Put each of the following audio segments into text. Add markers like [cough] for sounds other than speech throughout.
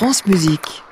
France Musique.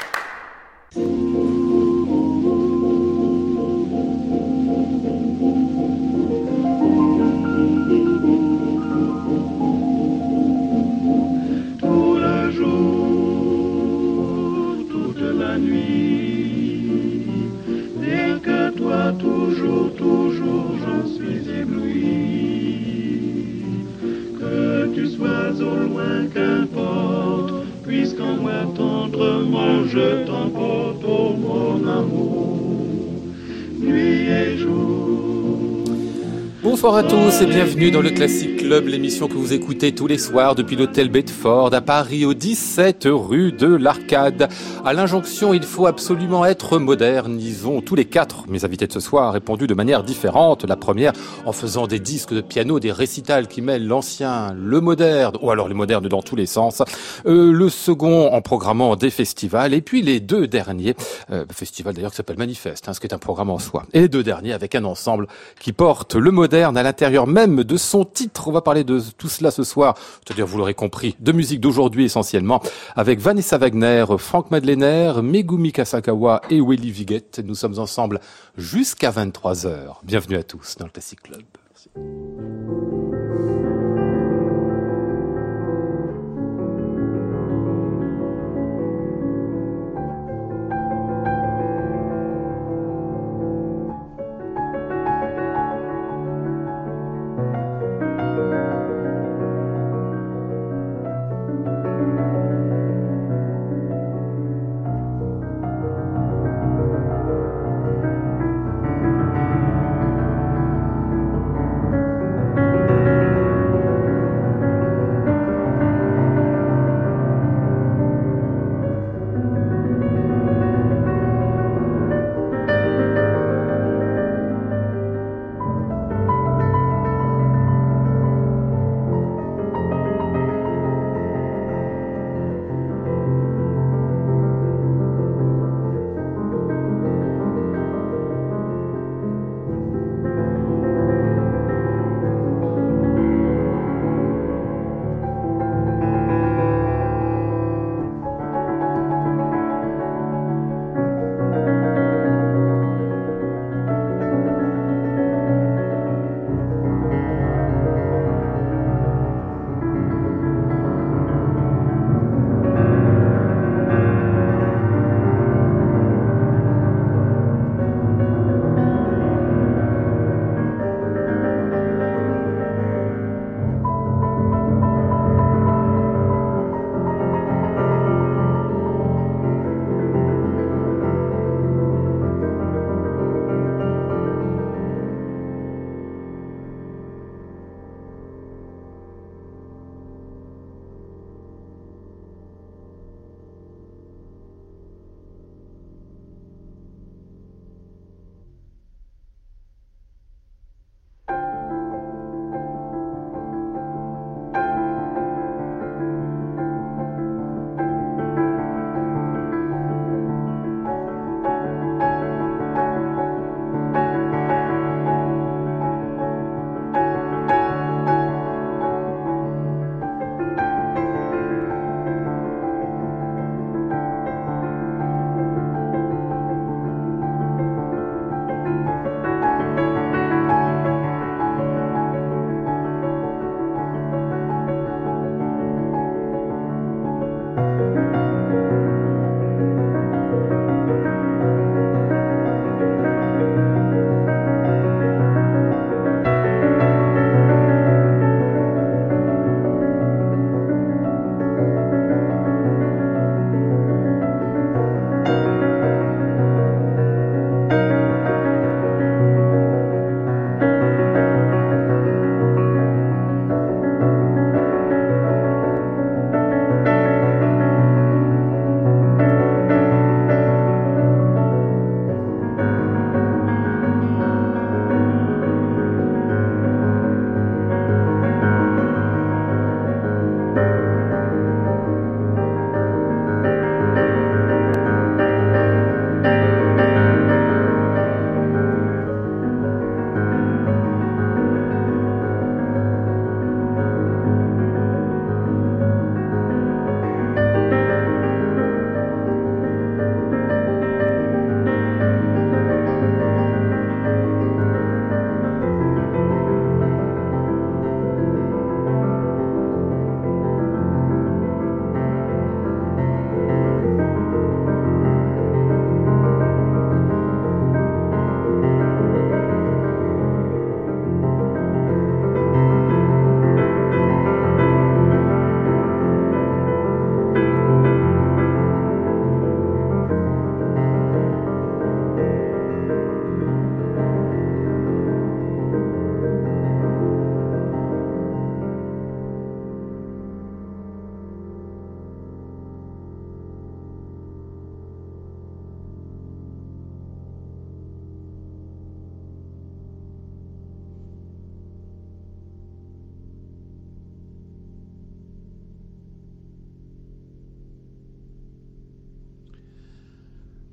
Bonsoir à tous et bienvenue dans le Classic Club, l'émission que vous écoutez tous les soirs depuis l'hôtel Bedford à Paris au 17 rue de l'Arcade. À l'injonction, il faut absolument être moderne. Ils ont tous les quatre, mes invités de ce soir, répondu de manière différente. La première en faisant des disques de piano, des récitals qui mêlent l'ancien, le moderne, ou alors le moderne dans tous les sens. Euh, le second en programmant des festivals. Et puis les deux derniers, euh, festival d'ailleurs qui s'appelle Manifeste, hein, ce qui est un programme en soi. Et les deux derniers avec un ensemble qui porte le moderne à l'intérieur même de son titre. Parler de tout cela ce soir, c'est-à-dire, vous l'aurez compris, de musique d'aujourd'hui essentiellement, avec Vanessa Wagner, Frank Madlener, Megumi Kasakawa et Willy Viget. Nous sommes ensemble jusqu'à 23h. Bienvenue à tous dans le Classic Club. Merci.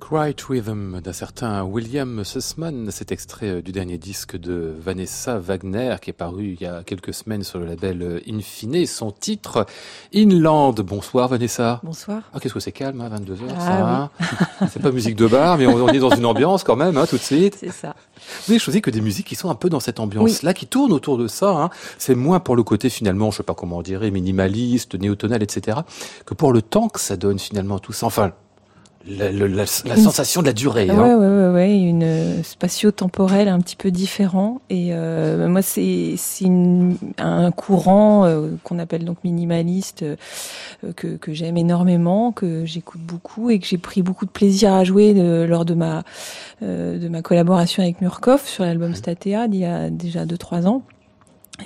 Quiet Rhythm d'un certain William Sussman, cet extrait euh, du dernier disque de Vanessa Wagner qui est paru il y a quelques semaines sur le label euh, Infine. Son titre, Inland. Bonsoir Vanessa. Bonsoir. Ah, qu'est-ce que c'est calme, à 22h ah, ça. [laughs] C'est pas musique de bar, mais on, est dans une ambiance quand même, hein, tout de suite. C'est ça. Vous avez choisi que des musiques qui sont un peu dans cette ambiance-là, qui tournent autour de ça. Hein. C'est moins pour le côté finalement, je sais pas comment on dirait, minimaliste, néotonal, etc., que pour le temps que ça donne finalement tout ça. Enfin, la, la, la, sensation de la durée. Hein. Ouais, ouais, ouais, une euh, spatio-temporelle un petit peu différent. Et euh, moi, c'est c'est un courant euh, qu'on appelle donc minimaliste euh, que que j'aime énormément, que j'écoute beaucoup et que j'ai pris beaucoup de plaisir à jouer de, lors de ma de ma collaboration avec Murkoff sur l'album Statea il y a déjà deux trois ans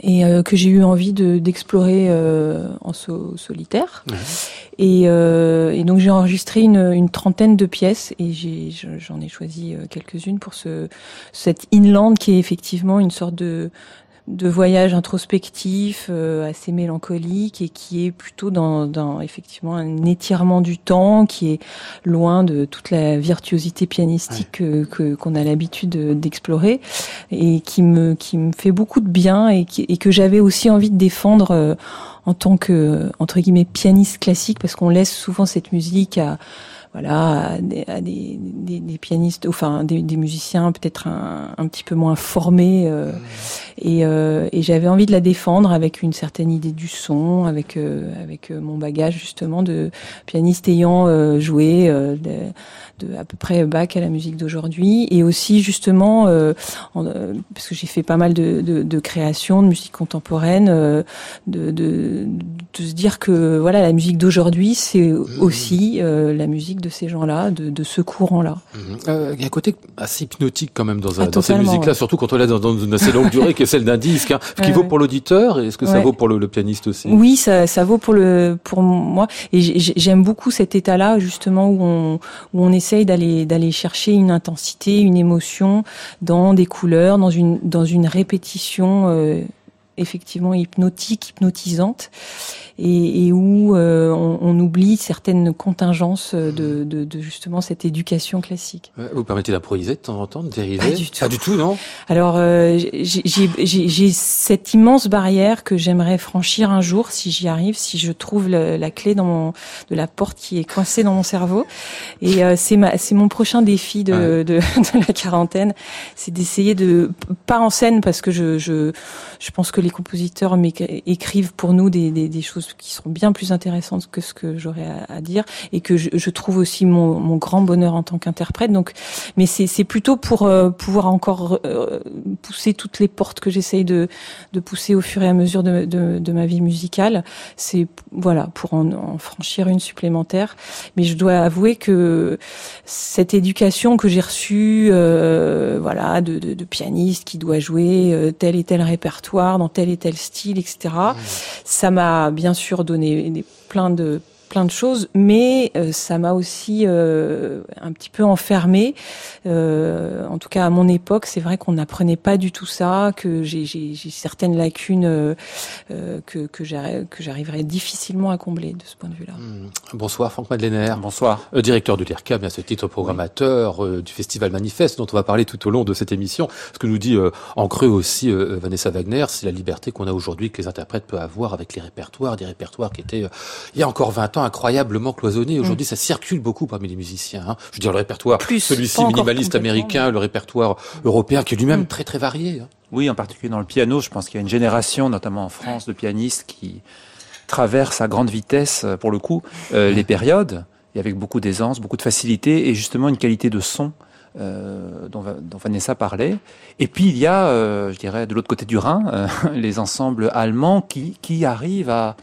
et euh, que j'ai eu envie de d'explorer euh, en solitaire. Et, euh, et, donc j'ai enregistré une, une, trentaine de pièces et j'en ai, choisi quelques-unes pour ce cette inland qui est effectivement une sorte de de voyage introspectif, euh, assez mélancolique et qui est plutôt dans, dans, effectivement un étirement du temps, qui est loin de toute la virtuosité pianistique que qu'on a l'habitude d'explorer et qui me qui me fait beaucoup de bien et, qui, et que j'avais aussi envie de défendre euh, en tant que entre guillemets pianiste classique parce qu'on laisse souvent cette musique à voilà, à des, à des, des, pianistes, enfin des, musiciens peut-être un, un, petit peu moins formés. Euh, et, euh, et j'avais envie de la défendre avec une certaine idée du son, avec euh, avec mon bagage justement de pianiste ayant joué de, de, à peu près bac à la musique d'aujourd'hui, et aussi justement parce que j'ai fait pas mal de, de, de créations de musique contemporaine, de, de, de se dire que voilà la musique d'aujourd'hui c'est mmh. aussi la musique de ces gens-là, de, de, ce courant-là. Mhm. Euh, il y a un côté assez hypnotique quand même dans, ah, dans ces musiques-là, surtout quand on est dans, dans, une assez longue durée qui est celle d'un disque. Hein. Ce qui vaut pour l'auditeur, est-ce que ça vaut pour le, le, pianiste aussi? Oui, ça, ça vaut pour le pour moi. Et j'aime beaucoup cet état-là justement où on où on essaye d'aller d'aller chercher une intensité, une émotion dans des couleurs, dans une dans une répétition. Euh, effectivement hypnotique, hypnotisante et, et où euh, on, on, oublie certaines contingences de, de, de, justement cette éducation classique. Vous permettez d'improviser de temps en temps, de dériver Pas du tout. Pas du tout, non? Alors euh, j'ai cette immense barrière que j'aimerais franchir un jour si j'y arrive, si je trouve la clé dans mon, de la porte qui est coincée dans mon cerveau. Et euh, c'est c'est mon prochain défi de, de, [laughs] de la quarantaine, c'est d'essayer de pas en scène parce que je, je je pense que les compositeurs écrivent pour nous des, des, des choses qui seront bien plus intéressantes que ce que j'aurais à, dire et que je, je trouve aussi mon, mon, grand bonheur en tant qu'interprète. Donc, mais c'est plutôt pour euh, pouvoir encore euh, pousser toutes les portes que j'essaye de, de pousser au fur et à mesure de, de, de ma vie musicale. C'est voilà pour en, en, franchir une supplémentaire. Mais je dois avouer que cette éducation que j'ai reçue, euh, voilà, de, de, de, pianiste qui doit jouer tel et tel répertoire dans tel et tel style, etc. Mmh. Ça m'a bien sûr donné plein de plein de choses, mais euh, ça m'a aussi euh, un petit peu enfermé. Euh, en tout cas, à mon époque, c'est vrai qu'on n'apprenait pas du tout ça, que j'ai certaines lacunes que, que j'arriverais difficilement à combler de ce point de vue-là. Hmm. Bonsoir, Franck Madeleiner. Bonsoir. directeur du LIRCA, bien ce titre programmateur du Festival Manifeste, dont on va parler tout au long de cette émission. Ce que nous dit en creux aussi Vanessa Wagner, c'est la liberté qu'on a aujourd'hui, que les interprètes peuvent avoir avec les répertoires, des répertoires qui étaient, il y a encore 20 ans, incroyablement cloisonné. Aujourd'hui, mm. ça circule beaucoup parmi les musiciens. Hein. Je veux dire, le répertoire, celui-ci minimaliste américain, le répertoire européen, qui est lui-même mm. très très varié. Hein. Oui, en particulier dans le piano, je pense qu'il y a une génération, notamment en France, de pianistes qui traversent à grande vitesse, euh, pour le coup, euh, les périodes, et avec beaucoup d'aisance, beaucoup de facilité, et justement une qualité de son euh, dont, dont, Vanessa parlait. Et puis il y a, euh, je dirais, de l'autre côté du Rhin, euh, [laughs] les ensembles allemands qui, qui arrivent à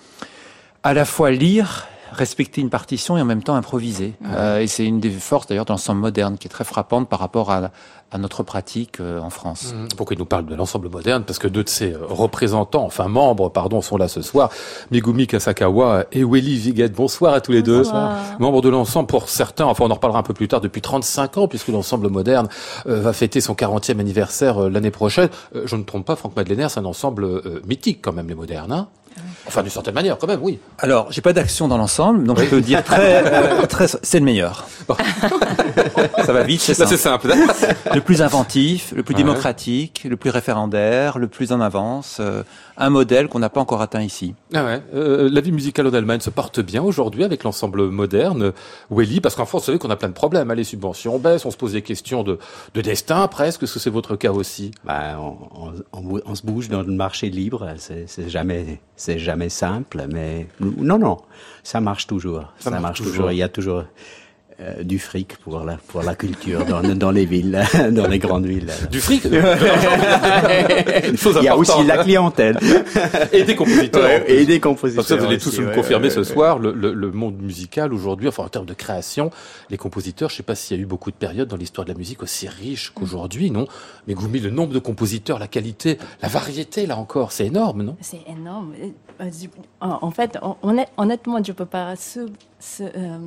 à la fois lire respecter une partition et en même temps improviser. Euh, et c'est une des forces d'ailleurs de l'ensemble moderne qui est très frappante par rapport à, à notre pratique euh, en France. Mmh. Pourquoi il nous parle de l'ensemble moderne Parce que deux de ses représentants, enfin membres, pardon, sont là ce soir. Megumi Kasakawa et Willy Viget. Bonsoir à tous les deux. Membres de l'ensemble pour certains, enfin on en reparlera un peu plus tard, depuis 35 ans, puisque l'ensemble moderne euh, va fêter son 40e anniversaire l'année prochaine. je ne trompe pas, Franck Madeleiner, c'est un ensemble mythique quand même, les modernes. Hein Enfin, d'une certaine manière, quand même, oui. Alors, j'ai pas d'action dans l'ensemble, donc je peux dire très, [laughs] euh, très, c'est le meilleur. Ça va vite, c'est Là, simple. simple. Le plus inventif, le plus Ouais. démocratique, le plus référendaire, le plus en avance, euh, un modèle qu'on n'a pas encore atteint ici. Ah ouais. Euh, la vie musicale en Allemagne se porte bien aujourd'hui avec l'ensemble moderne Welly, parce qu'en France, vous savez qu'on a plein de problèmes. Les subventions baissent, on se pose des questions de, de destin presque. Est-ce que c'est votre cas aussi? Ben, on, on- on bou- on se bouge dans le marché libre, c'est jamais, c'est jamais simple, mais non, non, ça marche toujours. Ça Ça, marche marche, toujours. toujours. Il y a toujours euh, du fric pour la, pour la culture dans, [laughs] dans les villes, [laughs] dans les grandes villes. Du fric [laughs] chose Il y a aussi la clientèle Et des compositeurs. Ouais, et des Parce que compositeurs. vous allez tous ouais, confirmer ouais, ce ouais. soir, le, le- le monde musical aujourd'hui, enfin en termes de création, les compositeurs, je sais pas s'il y a eu beaucoup de périodes dans l'histoire de la musique aussi riche qu'aujourd'hui, non? Mais Goumi, le nombre de compositeurs, la qualité, la variété, là encore, c'est énorme, non? C'est énorme. Euh, En fait, hon- honnêt- honnêtement, je peux pas se, se, euh,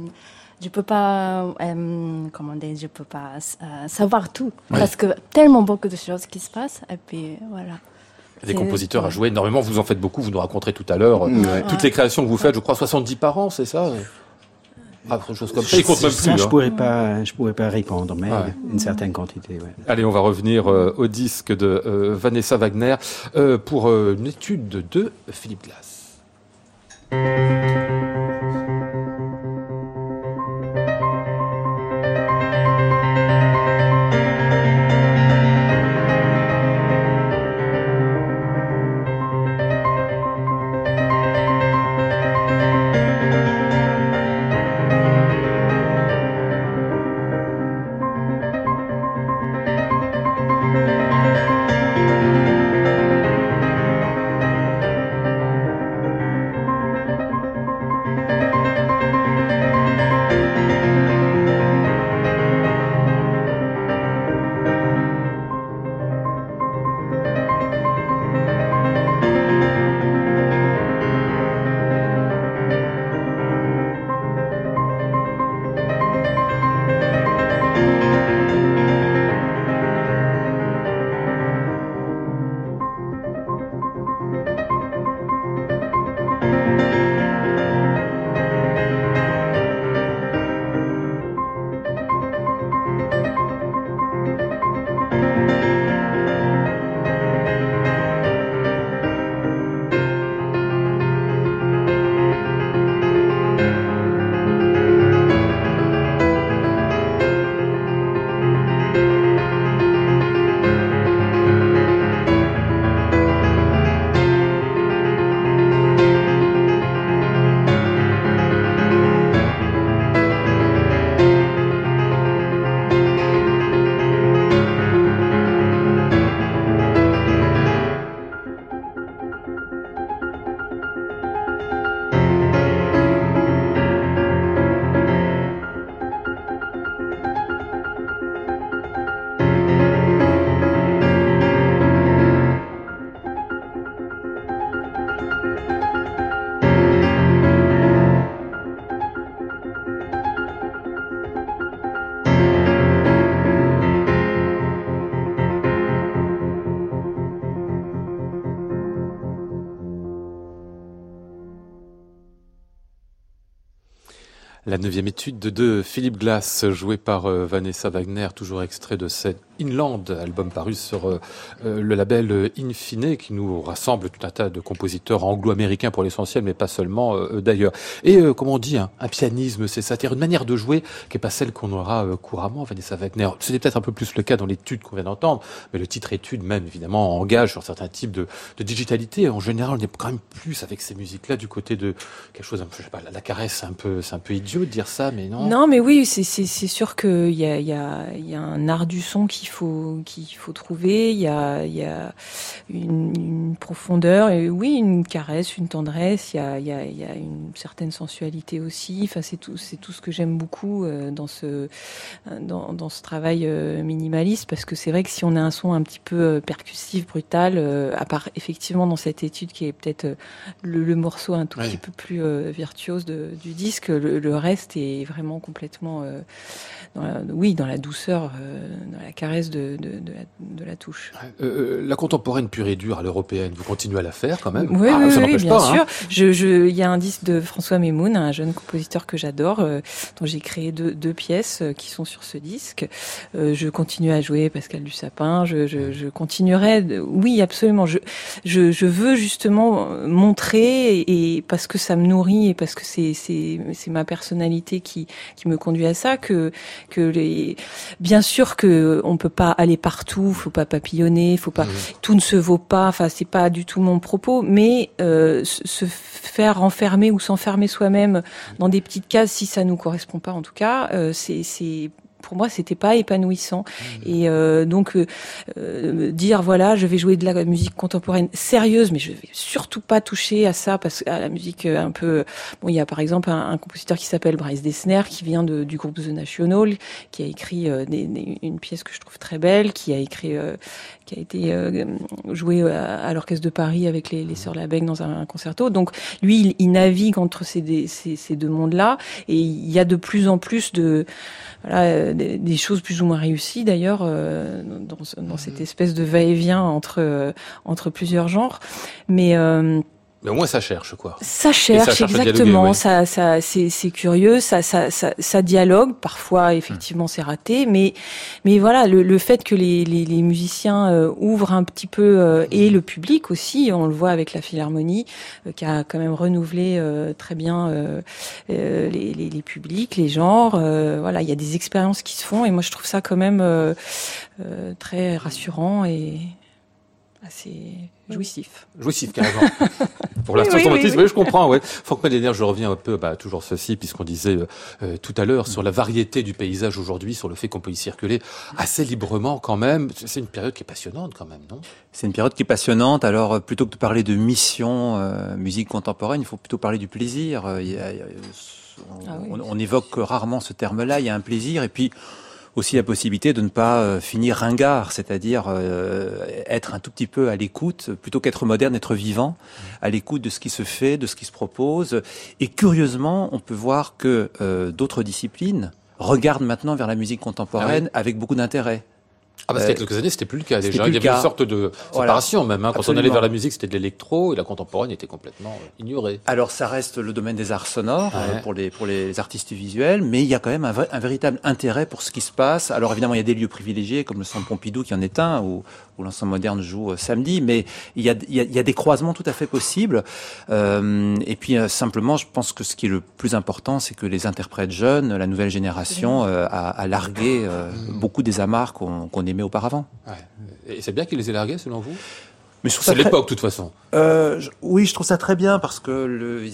je peux pas, euh, comment dire, je peux pas euh, savoir tout parce que tellement beaucoup de choses qui se passent et puis voilà. Des compositeurs à jouer énormément, vous en faites beaucoup, vous nous raconterez tout à l'heure. Ouais. Toutes les créations que vous faites, je crois 70 par an, c'est ça? Ah, chose comme ça, Ça, plus. je hein. pourrais pas, je pourrais pas répondre, mais Ouais. une certaine quantité. Ouais. Allez, on va revenir euh, au disque de euh, Vanessa Wagner euh, pour euh, une étude de Philippe Glass. La neuvième étude de, Philippe Glass, jouée par euh, Vanessa Wagner, toujours extrait de cet Inland, album paru sur euh, euh, le label euh, Infine, qui nous rassemble tout un tas de compositeurs anglo-américains pour l'essentiel, mais pas seulement d'ailleurs. Et euh, comme on dit, hein, un pianisme, c'est ça, c'est-à-dire une manière de jouer qui n'est pas celle qu'on aura couramment, Vanessa Wagner. C'était peut-être un peu plus le cas dans l'étude qu'on vient d'entendre, mais le titre étude même, évidemment, engage sur certains types de, digitalité. En général, on est quand même plus avec ces musiques-là du côté de quelque chose un peu, je sais pas, la, caresse, c'est un peu, c'est un peu idiot de dire ça, mais non. Non, mais oui, c'est sûr qu'il y a y y a un art du son qu'il faut qu'il faut trouver. Il y a il y a une, une profondeur et oui une caresse, une tendresse. Il y a il y a il y a une certaine sensualité aussi. Enfin c'est tout c'est tout ce que j'aime beaucoup euh, dans ce dans dans ce travail euh, minimaliste parce que c'est vrai que si on a un son un petit peu euh, percussif, brutal, à part effectivement dans cette étude qui est peut-être le, le morceau un tout Oui. petit peu plus virtuose de- du disque, le, le reste est vraiment complètement dans la, oui, dans la douceur, dans la caresse de, de, de, la, de la, touche. Euh, la contemporaine pure et dure à l'européenne, vous continuez à la faire quand même Oui, ah, oui, oui bien pas, hein. sûr. Hein. Je, je, il y a un disque de François Memoun, un jeune compositeur que j'adore, euh, dont j'ai créé deux, deux pièces euh, qui sont sur ce disque. Euh, je continue à jouer Pascal du Sapin. Je, je, je continuerai. Oui, absolument. Je, veux justement montrer et parce que ça me nourrit et parce que c'est ma personnalité qui qui me conduit à ça que que les bien sûr que on peut pas aller partout, faut pas papillonner, faut pas mmh. tout ne se vaut pas. Enfin, c'est pas du tout mon propos, mais euh, se faire enfermer ou s'enfermer soi-même dans des petites cases si ça nous correspond pas en tout cas, euh, c'est pour moi c'était pas épanouissant mmh. et euh, donc euh, euh, dire voilà je vais jouer de la musique contemporaine sérieuse mais je vais surtout pas toucher à ça parce à la musique euh, un peu bon il y a par exemple un, un compositeur qui s'appelle Bryce Dessner qui vient de, du groupe The National qui a écrit euh, des, des, une pièce que je trouve très belle qui a écrit qui a été joué à, à l'orchestre de Paris avec les, les sœurs Labec dans un, un, concerto donc lui il, il navigue entre ces, ces, ces deux mondes là et il y a de plus en plus de voilà, des, des, choses plus ou moins réussies d'ailleurs euh, dans, dans, cette mhm. espèce de va-et-vient entre euh, entre plusieurs genres, mais euh, mais au moins ça cherche quoi. Ça cherche, ça exactement. Ça, ça, c'est, c'est curieux. Ça, ça, ça, ça, dialogue. Parfois, effectivement, c'est raté. Mais, mais voilà, le, le fait que les, les, les musiciens euh, ouvrent un petit peu euh, et le public aussi, on le voit avec la Philharmonie, euh, qui a quand même renouvelé euh, très bien les, les, les, publics, les genres. voilà, il y a des expériences qui se font et moi je trouve ça quand même très rassurant et assez jouissif. Jouissif, carrément. [laughs] Pour l'instant, oui, oui, oui, je comprends. Ouais. Franck Mélénaire, je reviens un peu, bah, toujours ceci, puisqu'on disait euh, euh, tout à l'heure sur la variété du paysage aujourd'hui, sur le fait qu'on peut y circuler assez librement quand même. C'est une période qui est passionnante quand même, non? C'est une période qui est passionnante. Alors, euh, plutôt que de parler de mission, euh, musique contemporaine, il faut plutôt parler du plaisir. Il y a, il y a, on, ah on, on évoque rarement ce terme-là. Il y a un plaisir, et puis aussi la possibilité de ne pas euh, finir ringard, c'est-à-dire euh, être un tout petit peu à l'écoute, plutôt qu'être moderne, être vivant, à l'écoute de ce qui se fait, de ce qui se propose. Et curieusement, on peut voir que euh, d'autres disciplines regardent maintenant vers la musique contemporaine ah oui. avec beaucoup d'intérêt. Ah parce qu'il y a quelques années, c'était plus le cas déjà. Il y avait une sorte de séparation voilà. même. Hein. Quand Absolument. on allait vers la musique, c'était de l'électro et la contemporaine était complètement ignorée. Alors ça reste le domaine des arts sonores ouais. euh, pour les pour les artistes visuels, mais il y a quand même un, véritable intérêt pour ce qui se passe. Alors évidemment, il y a des lieux privilégiés comme le Centre Pompidou qui en est un, où, où l'ensemble moderne joue euh, samedi, mais il y, a, il, y a, il y a des croisements tout à fait possibles. Euh, et puis euh, simplement, je pense que ce qui est le plus important, c'est que les interprètes jeunes, la nouvelle génération, euh, a, a, largué mmh. beaucoup des amarres qu'on qu aimait auparavant. Ouais. Et c'est bien qu'il les ait largués, selon vous? Mais c'est l'époque, de toute façon. Euh, je, oui, je trouve ça très bien parce que le,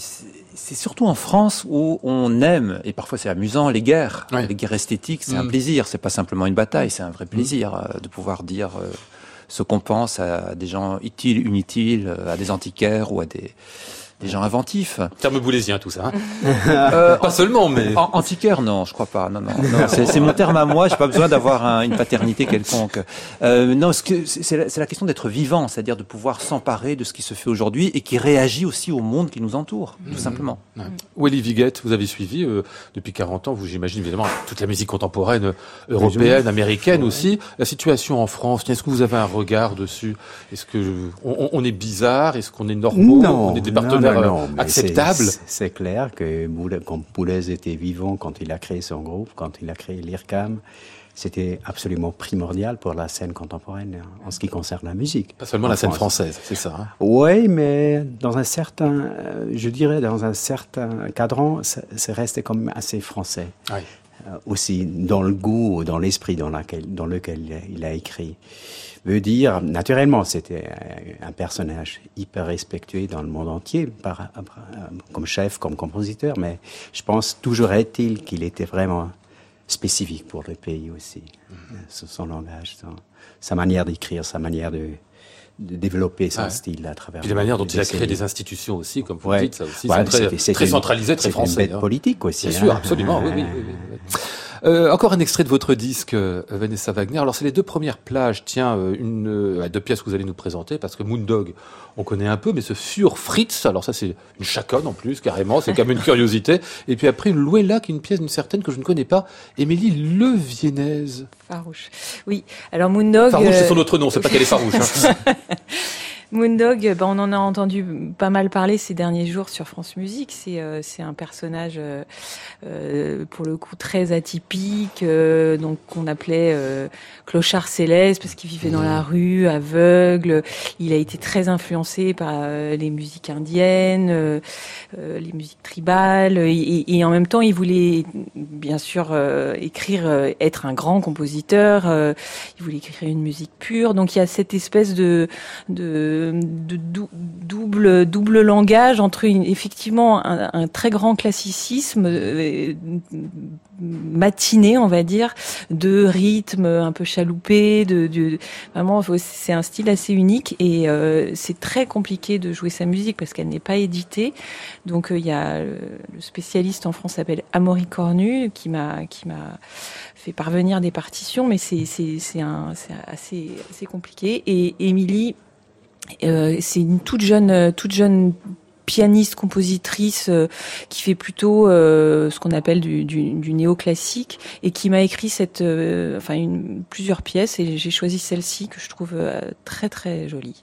c'est surtout en France où on aime et parfois c'est amusant les guerres, ouais. les guerres esthétiques, c'est mmh. un plaisir. C'est pas simplement une bataille, c'est un vrai plaisir mmh. de pouvoir dire euh, ce qu'on pense à des gens utiles, inutiles, à des antiquaires ou à des des gens inventifs. Terme boulésien, tout ça. Hein euh, [laughs] pas seulement, mais antiquaire, non, je crois pas. Non, non, non c'est mon terme à moi. J'ai pas besoin d'avoir un, une paternité quelconque. Euh, non, c'est la, la, question d'être vivant, c'est-à-dire de pouvoir s'emparer de ce qui se fait aujourd'hui et qui réagit aussi au monde qui nous entoure, tout mmh. simplement. Mmh. Welly Viguette, vous avez suivi euh, depuis 40 ans, vous j'imagine évidemment toute la musique contemporaine européenne, américaine aussi. La situation en France, est-ce que vous avez un regard dessus? Est-ce que on, on, est bizarre? Est-ce qu'on est normaux? Non, On est des non, non, acceptable. C'est clair que quand Boulez était vivant, quand il a créé son groupe, quand il a créé l'IRCAM, c'était absolument primordial pour la scène contemporaine en ce qui concerne la musique. Pas seulement la scène française, c'est ça. Hein oui, mais dans un certain, euh, je dirais, dans un certain cadran, c'est resté comme assez français. Oui. Euh, aussi dans le goût, dans l'esprit dans, dans lequel il a écrit. Veut dire, naturellement, c'était un personnage hyper respectué dans le monde entier, par, comme chef, comme compositeur, mais je pense toujours est-il qu'il était vraiment spécifique pour le pays aussi. Mm -hmm. Son langage, son, sa manière d'écrire, sa manière de développer son ouais. style à travers. Puis la manière dont il a créé des institutions aussi, comme vous ouais. dites, ça aussi, ouais, très, très centralisé, très français. C'est une bête hein. politique aussi. Bien hein. sûr, absolument, oui, oui, oui, oui. [laughs] Euh, encore un extrait de votre disque, euh, Vanessa Wagner. Alors, c'est les deux premières plages. Tiens, euh, une, euh, deux pièces que vous allez nous présenter, parce que Moondog, on connaît un peu, mais ce Fur Fritz, alors ça, c'est une chaconne en plus, carrément, c'est quand même une curiosité. [laughs] Et puis après, une Louella, qui est une pièce d'une certaine que je ne connais pas, Émilie Leviennaise. Farouche. Oui. Alors, Moondog. Farouche, c'est son autre nom, c'est pas qu'elle est farouche. Hein. [laughs] Moondog, ben on en a entendu pas mal parler ces derniers jours sur France Musique. C'est euh, un personnage euh, euh, pour le coup très atypique, euh, donc qu'on appelait clochard céleste parce qu'il vivait dans la rue, aveugle. Il a été très influencé par les musiques indiennes, les musiques tribales, et, et, en même temps il voulait bien sûr écrire, être un grand compositeur. il voulait écrire une musique pure. Donc il y a cette espèce de de de, double double langage entre effectivement un, très grand classicisme euh, matiné, on va dire, de rythme un peu chaloupé, de, vraiment c'est un style assez unique et euh, c'est très compliqué de jouer sa musique parce qu'elle n'est pas éditée. Donc euh, il y a le spécialiste en France s'appelle Amaury Cornu qui m'a qui m'a fait parvenir des partitions, mais c'est c'est c'est assez assez compliqué et Émilie euh, c'est une toute jeune, euh, toute jeune pianiste, compositrice euh, qui fait plutôt euh, ce qu'on appelle du, du, du néoclassique et qui m'a écrit cette, euh, enfin une, plusieurs pièces et j'ai choisi celle-ci que je trouve très très jolie.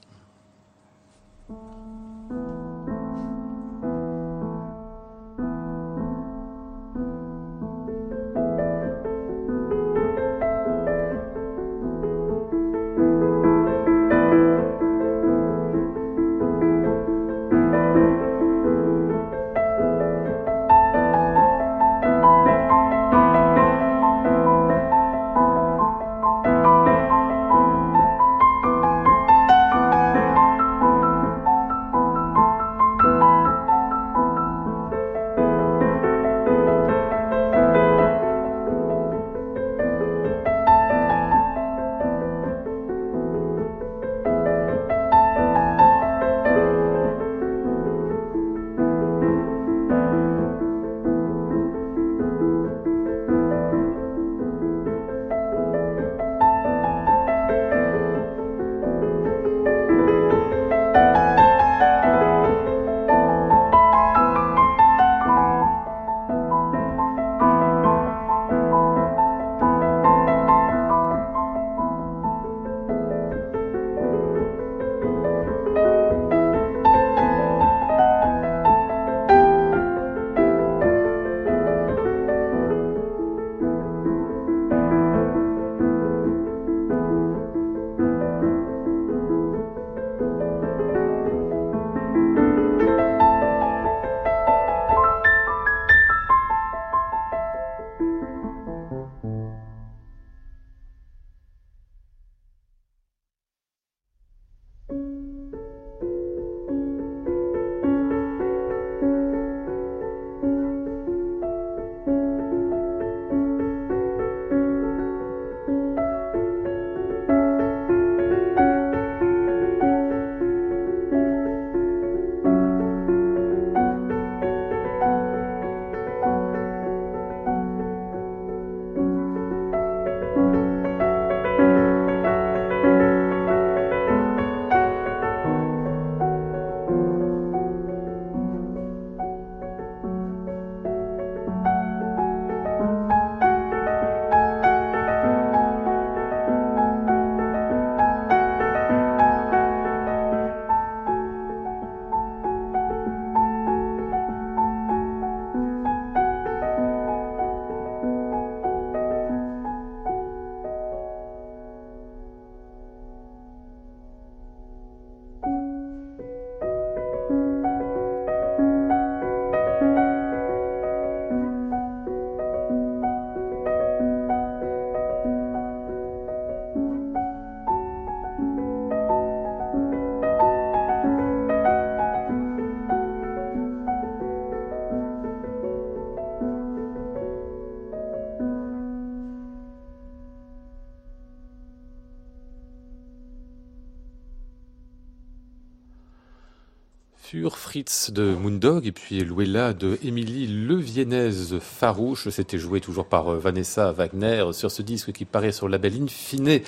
De Moondog et puis Luella de Émilie Leviennaise Farouche. C'était joué toujours par euh, Vanessa Wagner sur ce disque qui paraît sur le label Infine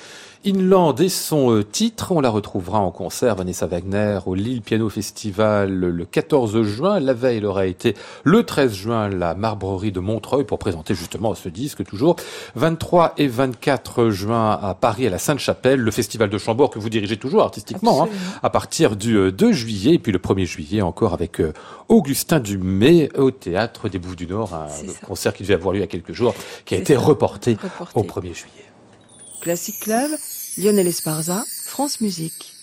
Inland et son euh, titre. On la retrouvera en concert, Vanessa Wagner, au Lille Piano Festival le 14 juin. La veille, elle aura été le 13 juin la Marbrerie de Montreuil pour présenter justement ce disque toujours. 23 et 24 juin à Paris à la Sainte-Chapelle, le festival de Chambord que vous dirigez toujours artistiquement hein, à partir du 2 euh, juillet et puis le 1er juillet encore avec euh, Augustin Dumay au théâtre des Bouffes du Nord, un concert qui devait avoir lieu il y a quelques jours qui a été reporté, reporté au 1er juillet. Classic Club Lionel Esparza, France Musique.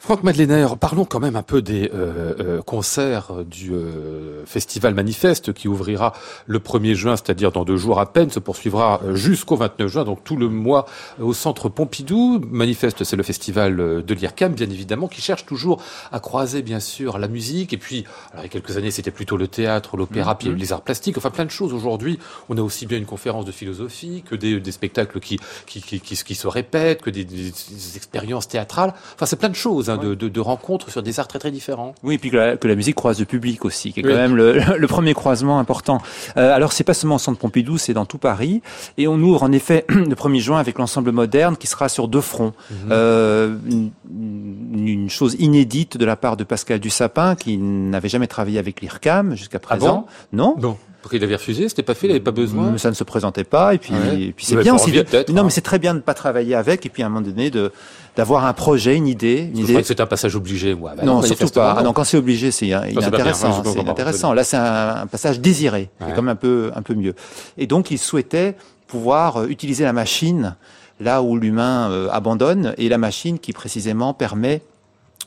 Franck Madeleiner, parlons quand même un peu des euh, euh, concerts du euh, Festival Manifeste qui ouvrira le 1er juin, c'est-à-dire dans deux jours à peine, se poursuivra jusqu'au 29 juin, donc tout le mois au Centre Pompidou. Manifeste, c'est le festival de l'IRCAM, bien évidemment, qui cherche toujours à croiser, bien sûr, la musique. Et puis, alors, il y a quelques années, c'était plutôt le théâtre, l'opéra, puis mm-hmm. les arts plastiques, enfin plein de choses. Aujourd'hui, on a aussi bien une conférence de philosophie que des, des spectacles qui qui, qui, qui, qui, se répètent, que des, des expériences théâtrales. Enfin, c'est plein de choses. Hein, de, de, de, rencontres sur des arts très très différents. Oui, et puis que la, que la musique croise le public aussi, qui est quand même le, le, premier croisement important. Euh, alors c'est pas seulement au Centre Pompidou, c'est dans tout Paris, et on ouvre en effet [clears throat] le 1er juin avec l'ensemble moderne qui sera sur deux fronts. Mm -hmm. euh, une, une, chose inédite de la part de Pascal Dussapin, qui n'avait jamais travaillé avec l'IRCAM jusqu'à présent. Ah bon? non? Bon. Il avait refusé, c'était pas fait, il avait pas besoin. Ça ne se présentait pas, et puis, ouais. et puis c'est bien aussi. De... Non, hein. mais c'est très bien de ne pas travailler avec, et puis à un moment donné de d'avoir un projet, une idée. Une idée. c'est un passage obligé, moi. Bah, non, surtout pas. Ah, non, quand c'est obligé, c'est intéressant. C'est intéressant. Là, c'est un, un, passage désiré, ouais. c'est comme un peu un peu mieux. Et donc, il souhaitait pouvoir euh, utiliser la machine là où l'humain euh, abandonne, et la machine qui précisément permet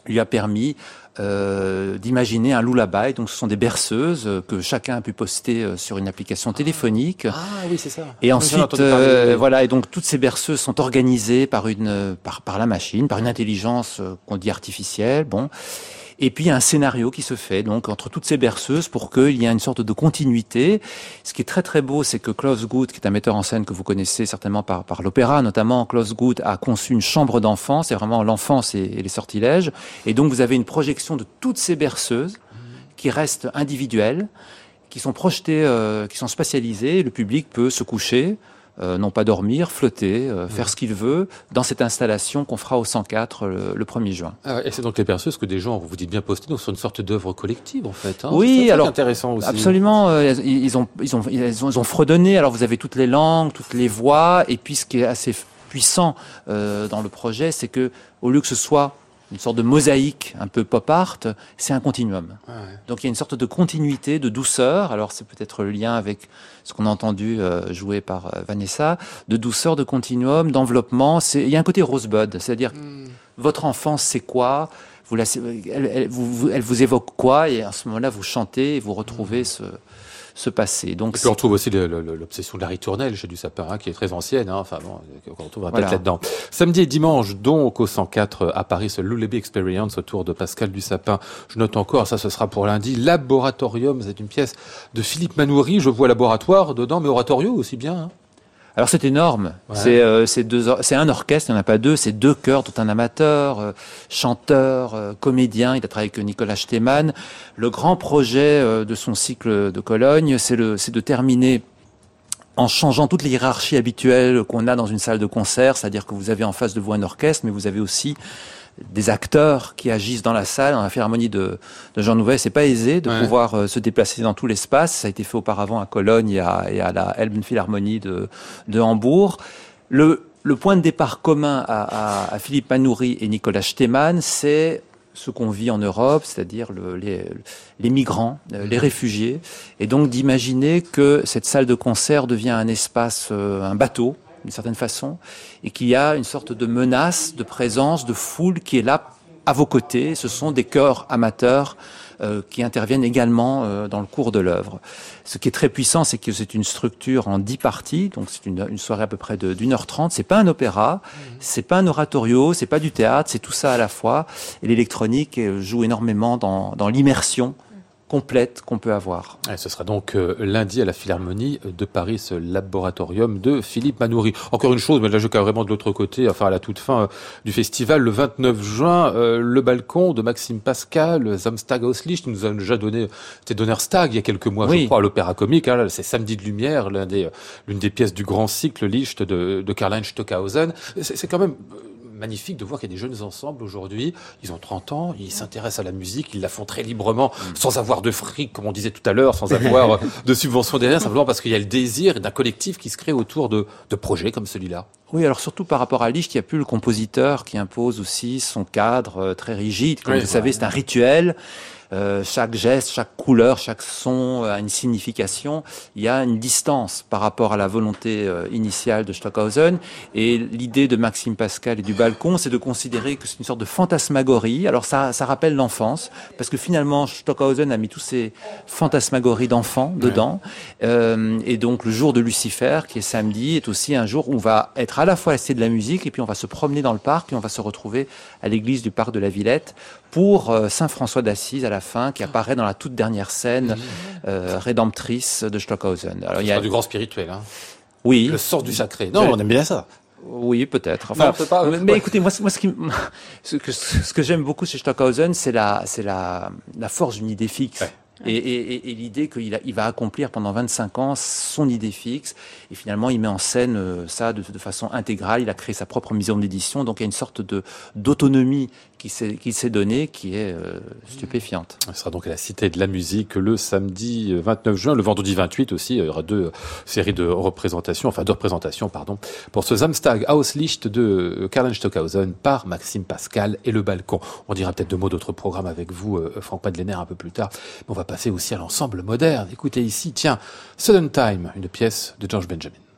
lui a permis euh, d'imaginer un lullaby. Donc, ce sont des berceuses euh, que chacun a pu poster euh, sur une application téléphonique. Ah oui, c'est ça. Et ensuite, euh, voilà. Et donc, toutes ces berceuses sont organisées par une, par, par la machine, par une intelligence qu'on dit artificielle. Bon. Et puis il y a un scénario qui se fait donc entre toutes ces berceuses pour qu'il y ait une sorte de continuité. Ce qui est très très beau, c'est que Klaus Guth, qui est un metteur en scène que vous connaissez certainement par, par l'opéra, notamment Klaus Guth a conçu une chambre d'enfant. C'est vraiment l'enfance et, et les sortilèges. Et donc vous avez une projection de toutes ces berceuses qui restent individuelles, qui sont projetées, euh, qui sont spatialisées. Le public peut se coucher, euh, non pas dormir, flotter, euh, faire ce qu'il veut dans cette installation qu'on fera au 104 le, le 1er juin. Ah, et c'est donc les berceuses que des gens, vous dites bien postés, donc sur une sorte d'œuvre collective en fait. Hein oui, alors intéressant aussi. Absolument, euh, ils, ont, ils, ont, ils, ont, ils ont fredonné. Alors vous avez toutes les langues, toutes les voix, et puis ce qui est assez puissant euh, dans le projet, c'est que au lieu que ce soit une sorte de mosaïque un peu pop art, c'est un continuum. Ah ouais. Donc il y a une sorte de continuité, de douceur. Alors c'est peut-être le lien avec ce qu'on a entendu euh, jouer par euh, Vanessa, de douceur, de continuum, d'enveloppement. Il y a un côté rosebud, c'est-à-dire mm. votre enfance c'est quoi? Vous, la, elle, elle, vous, elle, vous, évoque quoi? Et à ce moment-là, vous chantez et vous retrouvez mm. ce se passer. Donc, et puis on retrouve aussi l'obsession de la ritournelle chez du sapin, hein, qui est très ancienne. Hein, enfin bon, on retrouve voilà. peut-être là-dedans. Samedi et dimanche, donc au 104 à Paris, ce Lullaby Experience autour de Pascal Dussapin. Je note encore, ça ce sera pour lundi, Laboratorium, c'est une pièce de Philippe Manoury. Je vois laboratoire dedans, mais oratorio aussi bien. Hein. Alors c'est énorme. Ouais. C'est euh, c'est un orchestre, il n'y en a pas deux, c'est deux chœurs, tout un amateur, euh, chanteur, euh, comédien. Il a travaillé avec Nicolas Stemann. Le grand projet euh, de son cycle de Cologne, c'est de terminer en changeant toute les hiérarchies habituelles qu'on a dans une salle de concert, c'est-à-dire que vous avez en face de vous un orchestre, mais vous avez aussi des acteurs qui agissent dans la salle, dans la philharmonie de, de Jean Nouvel. C'est pas aisé de ouais. pouvoir euh, se déplacer dans tout l'espace. Ça a été fait auparavant à Cologne et à, et à la Elbenphilharmonie de, de Hambourg. Le, le point de départ commun à, à, à Philippe Manoury et Nicolas Stemann, c'est ce qu'on vit en Europe, c'est-à-dire le, les, les, migrants, euh, les réfugiés, et donc d'imaginer que cette salle de concert devient un espace, euh, un bateau, d'une certaine façon, et qu'il y a une sorte de menace, de présence, de foule qui est là à vos côtés. Ce sont des chœurs amateurs euh, qui interviennent également euh, dans le cours de l'œuvre. Ce qui est très puissant, c'est que c'est une structure en dix parties, donc c'est une, soirée à peu près d'une heure trente. C'est pas un opéra, c'est pas un oratorio, c'est pas du théâtre, c'est tout ça à la fois. Et l'électronique euh, joue énormément dans l'immersion complète qu'on peut avoir. ce sera donc euh, lundi à la Philharmonie de Paris, ce laboratorium de Philippe Manoury. Encore une chose, mais là je cas vraiment de l'autre côté, enfin à la toute fin euh, du festival, le 29 juin, euh, le balcon de Maxime Pascal, Samstag Auslicht, nous a déjà donné, c'était Donnerstag il y a quelques mois, je crois, à l'Opéra Comique, hein, c'est Samedi de Lumière, l'une des, des pièces du grand cycle Licht de, de Karl-Heinz Stockhausen. C'est quand même magnifique de voir qu'il y a des jeunes ensembles aujourd'hui. Ils ont 30 ans, ils s'intéressent à la musique, ils la font très librement, mm. sans avoir de fric, comme on disait tout à l'heure, sans avoir [laughs] de subventions derrière, simplement parce qu'il y a le désir d'un collectif qui se crée autour de, de projets comme celui-là. Oui, alors surtout par rapport à Licht, il n'y a plus le compositeur qui impose aussi son cadre euh, très rigide. Comme vous savez, c'est un rituel. Euh, chaque geste, chaque couleur, chaque son a une signification. Il y a une distance par rapport à la volonté euh, initiale de Stockhausen. Et l'idée de Maxime Pascal et du balcon, c'est de considérer que c'est une sorte de fantasmagorie. Alors ça, ça rappelle l'enfance, parce que finalement, Stockhausen a mis tous ces fantasmagories d'enfants dedans. Euh, et donc le jour de Lucifer, qui est samedi, est aussi un jour où on va être à la fois à de la musique, et puis on va se promener dans le parc, et on va se retrouver à l'église du parc de la Villette pour Saint François d'Assise à la fin, qui apparaît dans la toute dernière scène euh, rédemptrice de Stockhausen. Alors, il y a du grand spirituel. Hein. Oui. Le sort du sacré. Non, on aime bien ça. Oui, peut-être. Enfin, mais, écoutez, moi, moi, ce, qui, [laughs] ce que, ce que j'aime beaucoup chez Stockhausen, c'est la, c'est la, la force d'une idée fixe. Et, l'idée qu'il il va accomplir pendant 25 ans son idée fixe, et finalement il met en scène euh, ça de, façon intégrale. Il a créé sa propre maison d'édition, donc il y a une sorte d'autonomie qui s'est donné qui est euh, stupéfiante. Ce sera donc à la Cité de la Musique le samedi 29 juin, le vendredi 28 aussi. Il y aura deux séries de représentations, enfin deux représentations, pardon, pour ce Samstag Auslicht de Karl Stockhausen par Maxime Pascal et le Balcon. On dira peut-être deux mots d'autres programmes avec vous, euh, Franck Padlener, un peu plus tard. Mais on va passer aussi à l'ensemble moderne. Écoutez ici, tiens, Sudden Time, une pièce de George Benjamin.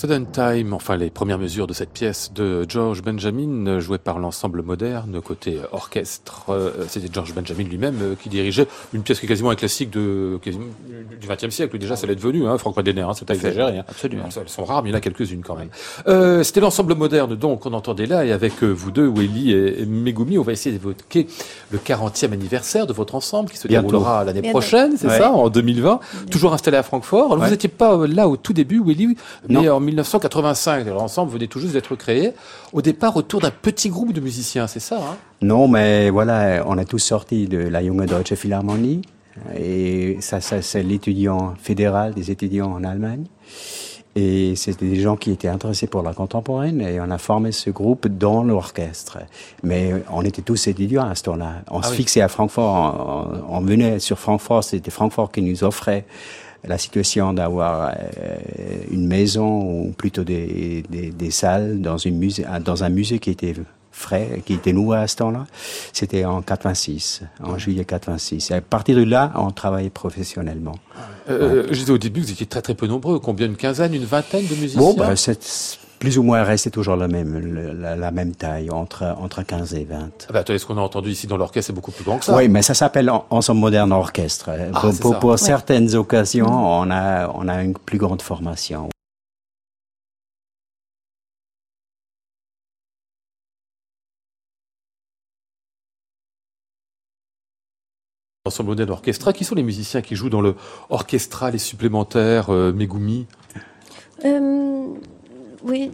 Sudden Time, enfin les premières mesures de cette pièce de George Benjamin, jouée par l'ensemble moderne, côté orchestre. Euh, c'était George Benjamin lui-même euh, qui dirigeait une pièce qui est quasiment un classique de, du XXe siècle. Déjà, ça l'est devenu, hein, Franck Madener, hein, c'est pas exagéré. Hein. Absolument. Elles sont rares, mais il y en a quelques-unes quand même. Euh, c'était l'ensemble moderne, donc, qu'on entendait là, et avec vous deux, Willy et, Megumi, on va essayer d'évoquer le 40e anniversaire de votre ensemble qui se déroulera l'année prochaine, c'est ça, en 2020, toujours installé à Francfort. Alors, vous n'étiez pas là au tout début, Willy, mais en 1985. L'ensemble venait tout juste d'être créé. Au départ, autour d'un petit groupe de musiciens, c'est ça hein? Non, mais voilà, on est tous sortis de la Junge Deutsche Philharmonie. Et ça, ça c'est l'étudiant fédéral des étudiants en Allemagne. Et c'était des gens qui étaient intéressés pour la contemporaine et on a formé ce groupe dans l'orchestre. Mais on était tous étudiants à ce temps-là. On ah se fixait à Francfort, on, on venait sur Francfort, c'était Francfort qui nous offrait la situation d'avoir euh, une maison ou plutôt des, des, des, salles dans, une musée, dans un musée qui était frais, qui était nouveau à ce temps-là, c'était en 86, en juillet 86. Et à partir de là, on travaillait professionnellement. Euh, Je disais au début, vous étiez très très peu nombreux. Combien Une quinzaine, une vingtaine de musiciens Bon, ben, plus ou moins resté toujours la même, la, même taille, entre, entre 15 et 20. Ah bah, ce qu'on a entendu ici dans l'orchestre, c'est beaucoup plus grand que ça. Oui, mais ça s'appelle Ensemble Moderne Orchestre. Ah, pour, pour, certaines occasions, on, a, on a une plus grande formation. Ensemble Moderne Orchestra, qui sont les musiciens qui jouent dans le orchestral et supplémentaire euh, Megumi euh, oui.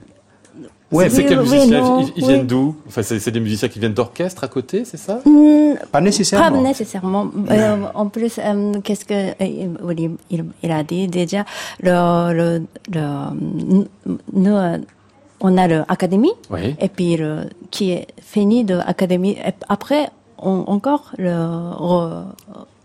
Ouais, c'est quels musiciens Ils, viennent d'où? Enfin, c'est des musiciens qui viennent d'orchestre à côté, c'est ça? Hmm, Pas nécessairement. Pas nécessairement. Euh, en plus, euh, qu'est-ce que euh, il, il, a dit déjà le, le, le nous, on a l'académie oui. et puis le, qui est fini de l'académie. Après, on, encore le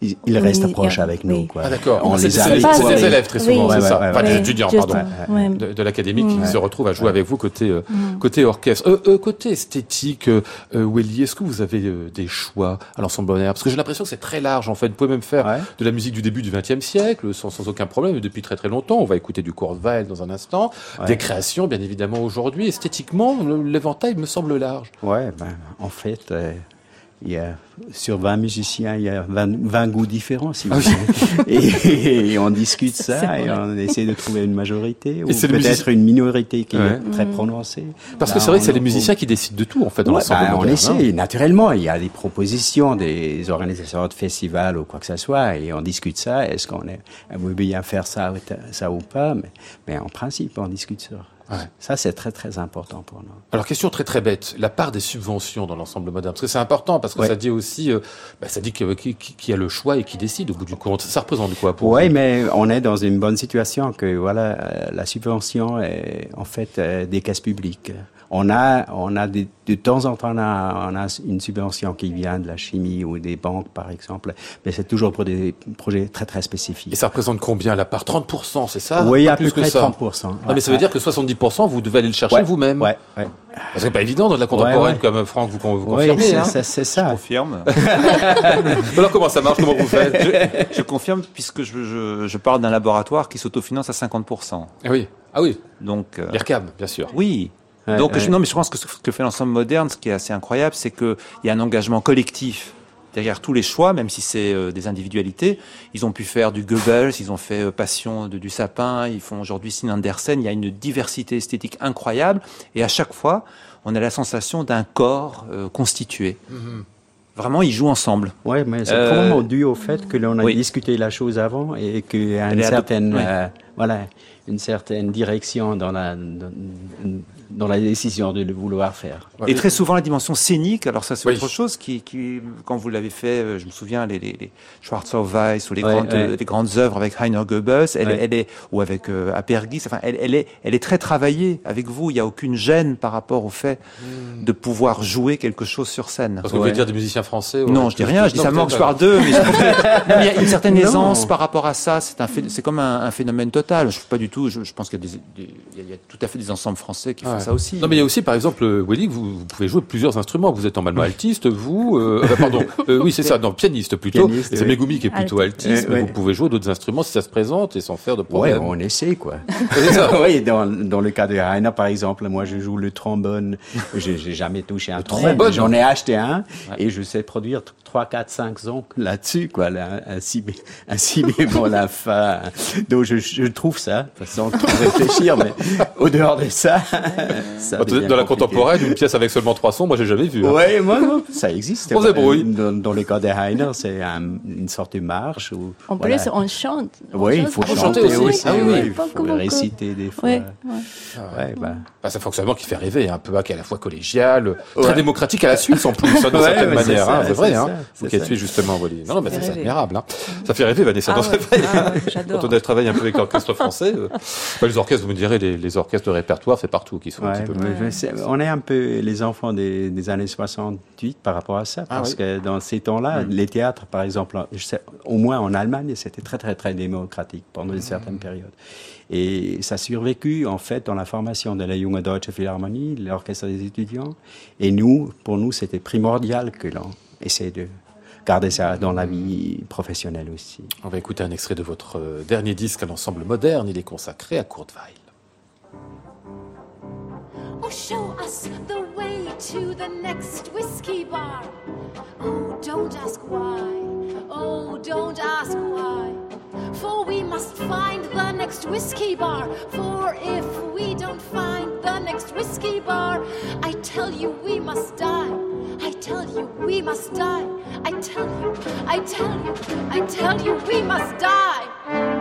il, reste proche avec nous. Quoi. Ah d'accord. On les C'est des élèves très souvent, c'est ça. enfin, des étudiants, pardon, de, de l'académie qui se retrouvent à jouer avec vous côté euh, mm. côté orchestre. Euh, euh, côté esthétique, euh, Welly, est-ce que vous avez des choix à l'ensemble bonheur Parce que j'ai l'impression que c'est très large. En fait, vous pouvez même faire de la musique du début du XXe siècle sans, sans aucun problème depuis très très longtemps. On va écouter du Kurzweil dans un instant, des créations bien évidemment aujourd'hui. Esthétiquement, l'éventail me semble large. Ouais, ben en fait il y a, sur 20 musiciens, il y a 20, 20 goûts différents, si vous voulez. [laughs] et, et, on discute ça et on essaie de trouver une majorité ou peut-être une minorité qui est très prononcée. Parce que c'est vrai que c'est les musiciens qui décident de tout, en fait, dans ouais, bah, On essaie, hein. naturellement. Il y a des propositions des organisations de festivals ou quoi que ce soit et on discute ça. Est-ce qu'on est, veut bien faire ça, ça ou pas? Mais, mais en principe, on discute ça. Ça, c'est très, très important pour nous. Alors, question très, très bête. La part des subventions dans l'ensemble moderne. Parce que c'est important, parce que ça dit aussi, euh, bah, ça dit qu'il qui, qui, a le choix et qui décide au bout du compte. Ça représente quoi pour Oui, mais on est dans une bonne situation que, voilà, euh, la subvention est, en fait, euh, des caisses publiques. On a, on a de, de temps en temps, on a, on a, une subvention qui vient de la chimie ou des banques, par exemple, mais c'est toujours pour des projets très très spécifiques. Et ça représente combien la part? 30%, c'est ça? Oui, à plus peu près 30%. Non, mais ça veut dire que 70%, vous devez aller le chercher vous-même. Ouais, ouais. C'est pas évident dans la contemporaine comme Franck, vous, vous confirmez. Oui, hein c'est ça. Je confirme. [laughs] Alors comment ça marche Comment vous faites je, je, confirme puisque je, je, je parle d'un laboratoire qui s'autofinance à 50%. Ah oui. Ah oui. Donc. Euh... L'IRCAM, bien sûr. Oui. Donc, Je, non, mais je pense que ce que fait l'ensemble moderne, ce qui est assez incroyable, c'est qu'il y a un engagement collectif derrière tous les choix, même si c'est euh, des individualités. Ils ont pu faire du Goebbels, ils ont fait euh, Passion de, du sapin, ils font aujourd'hui Sin Andersen. Il y a une diversité esthétique incroyable, et à chaque fois, on a la sensation d'un corps euh, constitué. Mm-hmm. Vraiment, ils jouent ensemble. Oui, mais c'est probablement dû au fait que l'on a discuté la chose avant et qu'il y a une certaine, voilà, une certaine direction dans la, dans, la décision de le vouloir faire. Et très souvent la dimension scénique, alors ça c'est autre chose qui, qui, quand vous l'avez fait, euh, je me souviens les, les, les Schwarzer Weiss ou les, grandes, les grandes œuvres avec Heiner Goebbels, elle, elle est ou avec euh, Apergis, enfin elle, elle, est elle est très travaillée avec vous. Il n'y a aucune gêne par rapport au fait hmm. de pouvoir jouer quelque chose sur scène. Parce que vous voulez dire des musiciens français Non, je dis rien, je dis ça manque, je parle d'eux, [laughs] mais il y a une certaine aisance par rapport à ça. C'est un c'est comme un, un, phénomène total. Je pas du tout. Je, pense qu'il y, y, a tout à fait des ensembles français qui font ça aussi. Non, mais il y a aussi, par exemple, Willy, vous, vous pouvez jouer plusieurs instruments. Vous êtes en altiste, vous. Euh, pardon. [laughs] Euh, oui, c'est ça. Non, pianiste plutôt. c'est Megumi qui est plutôt altiste. mais vous pouvez jouer d'autres instruments si ça se présente et sans faire de problème. Ouais, on essaie quoi. [laughs] [laughs] oui, dans, dans le cas de Rainer, par exemple, moi je joue le trombone. J'ai jamais touché un trombone. J'en ai acheté un et je sais produire 3, 4, 5 sons là-dessus, quoi, là, un, si, un si bémol la fin. Donc je, je trouve ça, sans [laughs] trop réfléchir, mais au dehors de ça, [laughs] ça dans la contemporaine, une pièce avec seulement trois sons, moi j'ai jamais vu. Hein. Oui, moi, ça existe. On débrouille. Dans, dans le cas de Heiner, c'est un, une sorte de marche. Où, en voilà. plus, on chante. oui, il faut chanter aussi. aussi. Ah, oui, il faut réciter des fois. Ouais, ouais. bah. bah, c'est un fonctionnement qui fait rêver, un peu qui est à la fois collégial, très démocratique à la Suisse en plus, hein, d'une certaine manière. Hein, c'est vrai. Hein. Vous qui êtes suisse justement, Wally. Non, non, mais c'est admirable. Hein. Ça fait rêver, Vanessa. Ah, ah, Quand on a travaillé un peu avec [laughs] l'orchestre français, euh, les orchestres, vous me direz, les, les, orchestres de répertoire, c'est partout qui sont un petit peu. on est un peu les enfants des, des, années 68 par rapport à ça, ah parce que dans ces temps-là, mm. les théâtres, par exemple, je sais, au moins en Allemagne, c'était très très très démocratique pendant une certaine période. Et ça a survécu, en fait, dans la formation de la Junge Deutsche Philharmonie, l'orchestre des étudiants. Et nous, pour nous, c'était primordial que l'on essaie de garder ça dans la vie professionnelle aussi. On va écouter un extrait de votre euh, dernier disque, un ensemble moderne. Il est consacré à Kurt Weill. Oh, show us the way to the next whiskey bar. Oh, don't ask why. Oh, don't ask why. For we must find the next whiskey bar. For if we don't find the next whiskey bar, I tell you we must die. I tell you we must die. I tell you, I tell you, I tell you we must die.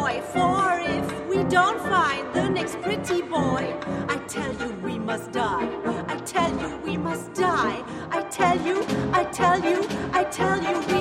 joy, for if we don't find the next pretty boy, I tell you we must die. I tell you we must die. I tell you, I tell you, I tell you we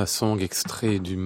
Alabama Song, extrait du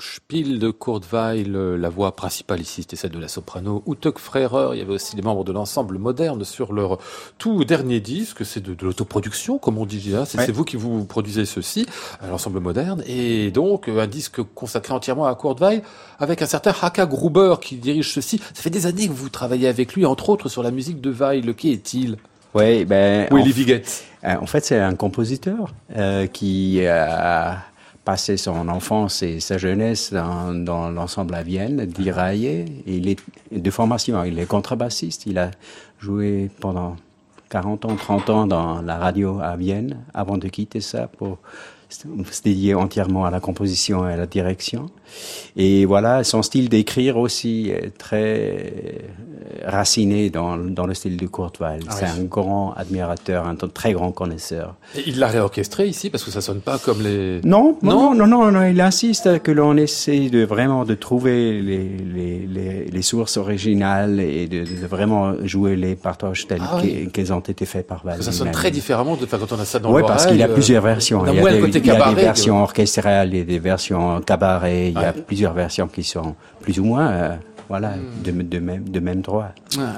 Spiel de Kurt Weill. La voix principale ici, c'était celle de la soprano Utek Frère. Il y avait aussi des membres de l'ensemble moderne sur leur tout dernier disque. C'est de, l'autoproduction, comme on dit. Hein. C'est vous qui vous produisez ceci, l'ensemble moderne. Et donc, un disque consacré entièrement à Kurt Weill, avec un certain Haka Gruber qui dirige ceci. Ça fait des années que vous travaillez avec lui, entre autres sur la musique de Weill. Qui est-il? Oui, ben... Willy Viget. Euh, en fait, c'est un compositeur euh, qui a passé son enfance et sa jeunesse dans, l'ensemble à Vienne d'Iraille. Il est de formation, il est contrebassiste. Il a joué pendant 40 ans, 30 ans dans la radio à Vienne avant de quitter ça pour se dédier entièrement à la composition et à la direction. Et voilà, son style d'écrire aussi est très raciné dans, dans le style de Courteval. Ah c'est un grand admirateur, un très grand connaisseur. Et il l'a réorchestré ici parce que ça sonne pas comme les. Non, non, non, non, non, il insiste que l'on essaie de vraiment de trouver les, les, les, les sources originales et de, de, vraiment jouer les partages tels ah qu'elles ont été faits par Val. Ça sonne très différemment de quand on a ça dans Oui, parce qu'il a plusieurs versions. Il y a, des, il y a des versions orchestrales et des versions cabaret. Il y a plusieurs versions qui sont plus ou moins euh, voilà, hmm. de, de, même, de même droit.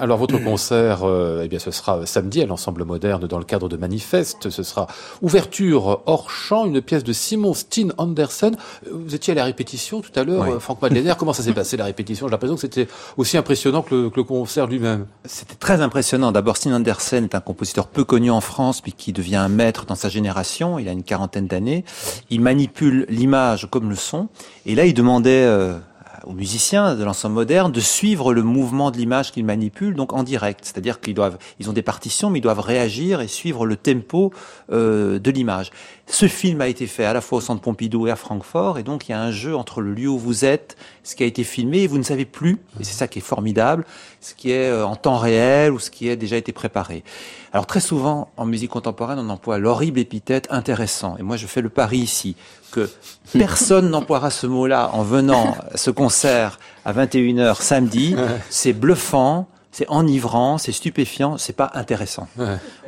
Alors votre concert, euh, eh bien, ce sera samedi à l'ensemble moderne dans le cadre de Manifeste. Ce sera ouverture hors champ, une pièce de Simon Steen Andersen. Vous étiez à la répétition tout à l'heure, euh, Franck Madeleine. Comment ça s'est passé la répétition? J'ai l'impression que c'était aussi impressionnant que le, que le concert lui-même. C'était très impressionnant. D'abord, Steen Andersen est un compositeur peu connu en France, puis qui devient un maître dans sa génération. Il a une quarantaine d'années. Il manipule l'image comme le son. Et là, il demandait euh, aux musiciens de l'ensemble moderne de suivre le mouvement de l'image qu'ils manipulent, donc en direct. C'est-à-dire qu'ils doivent, ils ont des partitions, mais ils doivent réagir et suivre le tempo euh, de l'image. Ce film a été fait à la fois au Centre Pompidou et à Francfort, et donc il y a un jeu entre le lieu où vous êtes, ce qui a été filmé, et vous ne savez plus, et c'est ça qui est formidable, ce qui est euh, en temps réel ou ce qui a déjà été préparé. Alors très souvent, en musique contemporaine, on emploie l'horrible épithète intéressant, et moi je fais le pari ici que [laughs] personne n'emploiera ce mot-là en venant à ce concert à 21h samedi, c'est bluffant, c'est enivrant, c'est stupéfiant, c'est pas intéressant.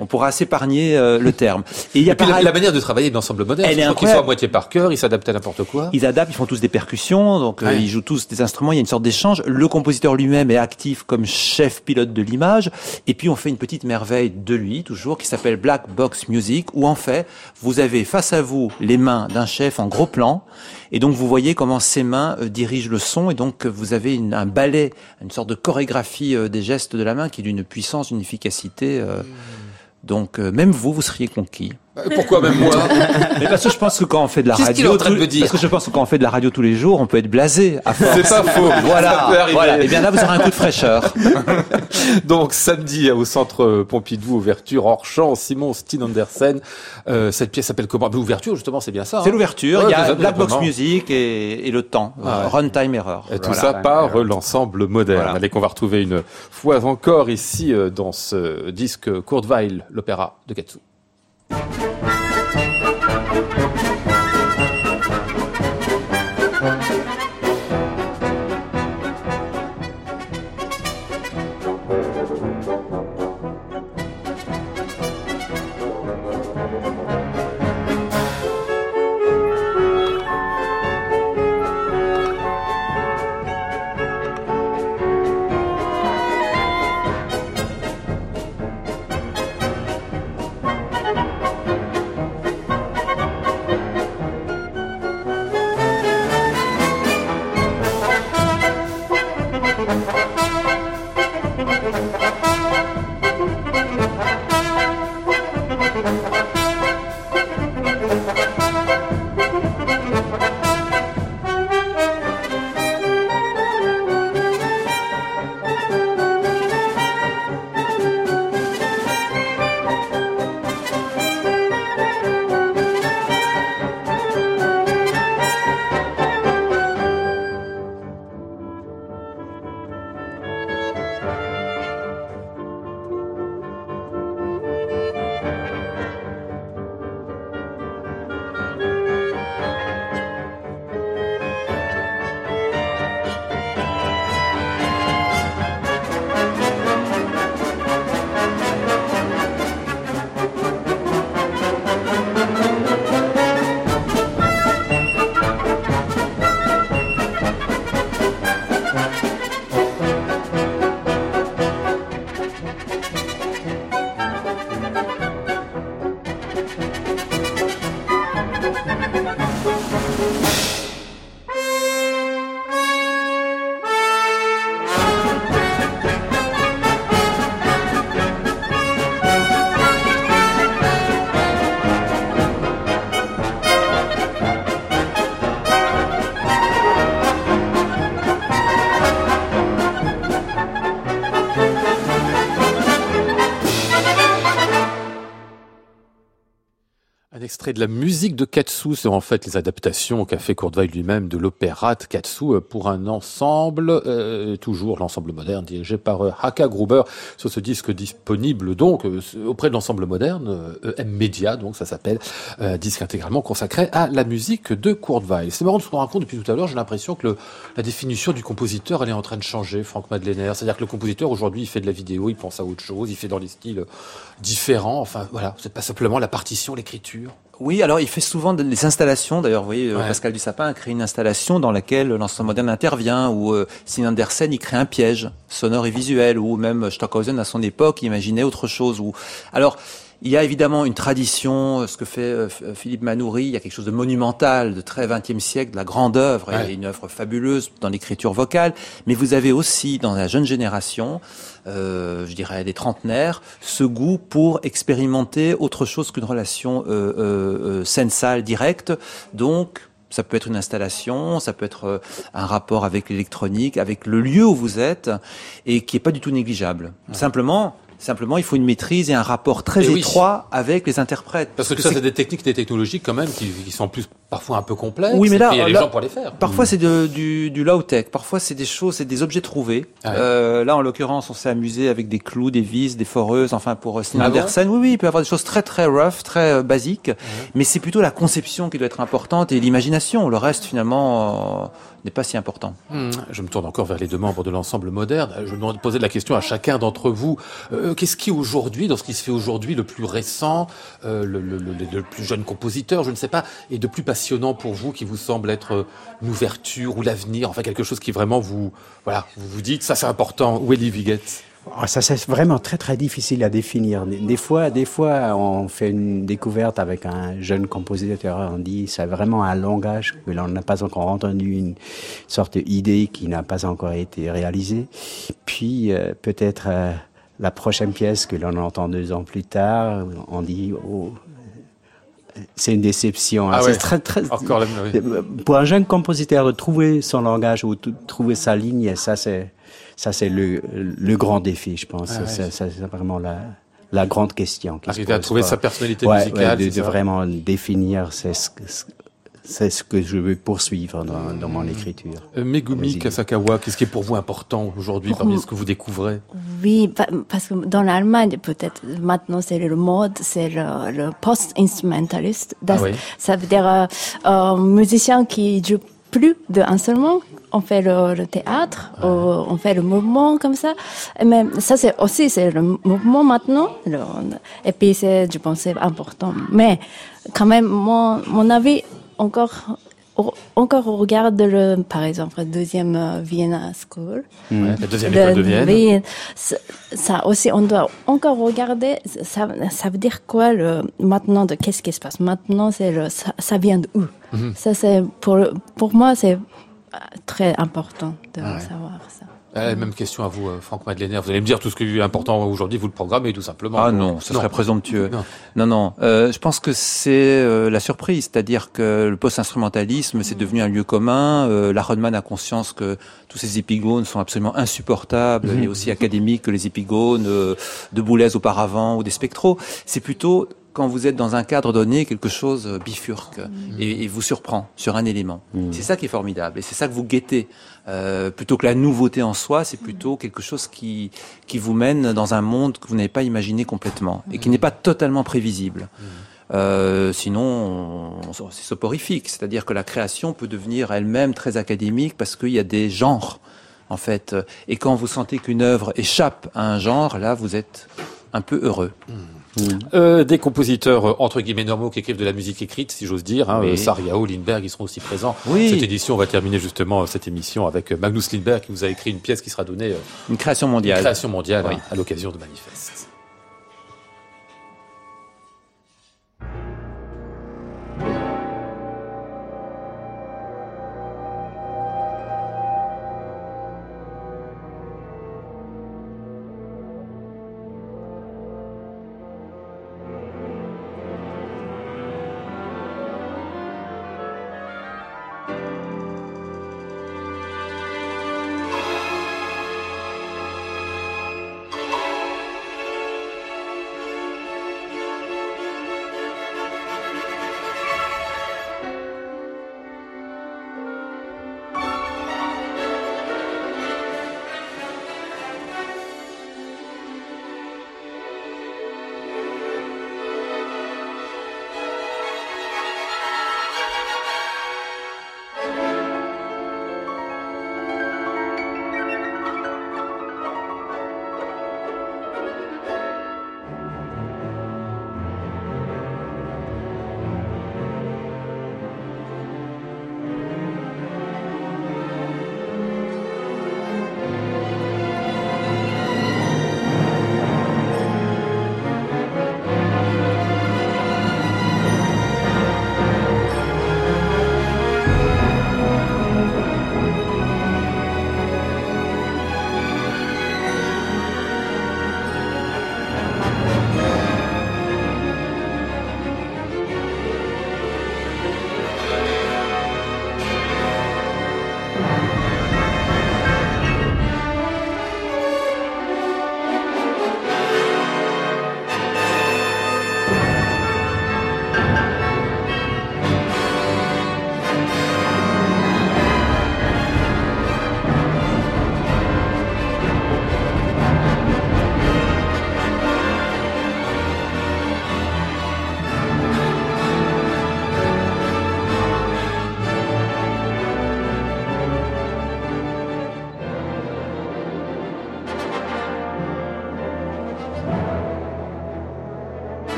On pourra s'épargner euh, le terme. Et il y a la, manière de travailler de l'ensemble moderne, elle est qu'ils soient à moitié par cœur, ils s'adaptent à n'importe quoi. Ils adaptent, ils font tous des percussions, donc euh, ils jouent tous des instruments. Il y a une sorte d'échange. Le compositeur lui-même est actif comme chef pilote de l'image. Et puis on fait une petite merveille de lui toujours qui s'appelle Black Box Music, où en fait vous avez face à vous les mains d'un chef en gros plan et donc vous voyez comment ses mains euh, dirigent le son, et donc vous avez une, un ballet, une sorte de chorégraphie euh, des gestes de la main qui est d'une puissance, d'une efficacité. Euh, donc même vous, vous seriez conquis. Pourquoi même moi Mais parce que je pense que quand on fait de la radio, parce que je pense que quand on fait de la radio tous les jours, on peut être blasé à force. C'est pas faux. Voilà. Voilà. Et bien là, vous aurez un coup de fraîcheur. [laughs] Donc samedi au centre Pompidou, ouverture hors champ, Simon Steen Andersen. Euh, cette pièce s'appelle comment? L'ouverture, justement, c'est bien ça. C'est hein l'ouverture. Il y a Black Box Music et, et le temps. Ah Runtime Error. Et tout ça par l'ensemble moderne. Allez, qu'on va retrouver une fois encore ici euh, dans ce disque Weill, l'opéra de Katsu. La musique de Katsu, c'est en fait les adaptations qu'a fait Courtevaille lui-même de l'opéra de Katsu euh, pour un ensemble, euh, toujours l'ensemble moderne dirigé par euh, Haka Gruber sur ce disque disponible donc euh, auprès de l'ensemble moderne EM Media, donc ça s'appelle disque intégralement consacré à la musique de Courtevaille. C'est marrant de se rendre compte depuis tout à l'heure, j'ai l'impression que la définition du compositeur elle est en train de changer, Franck Madeleiner. C'est-à-dire que le compositeur aujourd'hui il fait de la vidéo, il pense à autre chose, il fait dans les styles différents. Enfin voilà, c'est pas simplement la partition, l'écriture. Oui, alors il fait souvent des installations. D'ailleurs, vous voyez, euh, Ouais. Pascal Dussapin a créé une installation dans laquelle l'ensemble moderne intervient, ou euh, Sinan Andersen, il crée un piège sonore et visuel, ou même Stockhausen à son époque imaginait autre chose. Ou alors. Il y a évidemment une tradition, euh, ce que fait euh, Philippe Manoury, il y a quelque chose de monumental, de très 20e siècle, de la grande œuvre, Ouais. et une œuvre fabuleuse dans l'écriture vocale, mais vous avez aussi dans la jeune génération, euh, je dirais des trentenaires, ce goût pour expérimenter autre chose qu'une relation euh, euh, euh, scène-salle directe. Donc, ça peut être une installation, ça peut être euh, un rapport avec l'électronique, avec le lieu où vous êtes, et qui est pas du tout négligeable. Simplement, simplement, il faut une maîtrise et un rapport très Et oui. étroit avec les interprètes. Parce que, ça, c'est des techniques, des technologies quand même qui, qui sont plus parfois un peu complexes. Oui, mais et là- puis il y a les là- gens pour les faire. Parfois c'est de- du, du low tech, parfois c'est des choses, c'est des objets trouvés. Ah ouais. Euh, là en l'occurrence, on s'est amusé avec des clous, des vis, des foreuses, enfin pour euh, Stina Ah oui, oui, il peut y avoir des choses très très rough, très euh, basiques, mais c'est plutôt la conception qui doit être importante et l'imagination. Le reste finalement euh, pas si important. Hmm, Je me tourne encore vers les deux membres de l'ensemble moderne. Je me poser la question à chacun d'entre vous. Euh, Qu'est-ce qui aujourd'hui, dans ce qui se fait aujourd'hui, le plus récent, euh, le, plus jeune compositeur, je ne sais pas, et de plus passionnant pour vous, qui vous semble être euh, une ouverture ou l'avenir, enfin quelque chose qui vraiment vous, voilà, vous dites, ça c'est important. Willy Viget. Oh, Ça, c'est vraiment très, très difficile à définir. Des fois, des fois, on fait une découverte avec un jeune compositeur, on dit, c'est vraiment un langage que l'on n'a pas encore entendu, une sorte d'idée qui n'a pas encore été réalisée. Puis, euh, peut-être, euh, la prochaine pièce que l'on entend deux ans plus tard, on dit, oh, c'est une déception. Ah ouais. très, très, Encore la oui. pour un jeune compositeur de trouver son langage ou de trouver sa ligne, ça c'est ça c'est le, le grand défi, je pense. Ah ouais. C'est- vraiment la, la grande question. qui se Arriver à trouver sa personnalité Ouais, musicale. ouais, de, c'est de ça vraiment définir c'est ce, que- c'est ce que je veux poursuivre dans, dans mon écriture. Euh, Megumi Vas-y. Kasakawa, qu'est-ce qui est pour vous important aujourd'hui Pour parmi ce que vous découvrez? Oui, pa- parce que dans l'Allemagne, peut-être maintenant c'est le mode, c'est le, le post-instrumentaliste. Ah oui. Ça veut dire euh, euh, musicien qui joue plus d'un instrument. On fait le, le théâtre, on fait le mouvement comme ça. Mais ça c'est aussi c'est le mouvement maintenant. Le- et puis c'est, je pense, c'est important. Mais quand même, mon, mon avis encore. Au- Encore on regarde le, par exemple, le deuxième euh, Vienna School. Ouais, La deuxième Le- école de Vienne. oui, ça, aussi, on doit encore regarder. Ça, ça veut dire quoi le maintenant de qu'est-ce qui se passe? Maintenant C'est le ça, ça vient de où? Mhm. Ça c'est pour pour moi c'est euh, très important de Ah ouais. savoir ça. Euh, même question à vous, euh, Franck Madeleiner. Vous allez me dire tout ce qui est important aujourd'hui, vous le programmez tout simplement. Ah non, ce serait présomptueux. Non. Non, non. Euh, je pense que c'est euh, la surprise, c'est-à-dire que le post-instrumentalisme, c'est devenu un lieu commun. Euh, la Rodman a conscience que tous ces épigones sont absolument insupportables, et aussi académiques que les épigones euh, de Boulez auparavant ou des spectros. C'est plutôt quand vous êtes dans un cadre donné, quelque chose bifurque et, et vous surprend sur un élément. C'est ça qui est formidable et c'est ça que vous guettez. Euh, plutôt que la nouveauté en soi, c'est plutôt quelque chose qui, qui vous mène dans un monde que vous n'avez pas imaginé complètement et qui n'est pas totalement prévisible. Euh, sinon, on- on- c'est soporifique. C'est-à-dire que la création peut devenir elle-même très académique parce qu'il y a des genres, en fait. Et quand vous sentez qu'une œuvre échappe à un genre, là, vous êtes un peu heureux. Euh, des compositeurs euh, entre guillemets normaux qui écrivent de la musique écrite, si j'ose dire. Hein, Oui. euh, Sariao, Lindbergh, ils seront aussi présents. Oui. Cette édition, on va terminer justement euh, cette émission avec Magnus Lindbergh qui vous a écrit une pièce qui sera donnée Une création une mondiale. création mondiale Oui. hein, à l'occasion de Manifeste.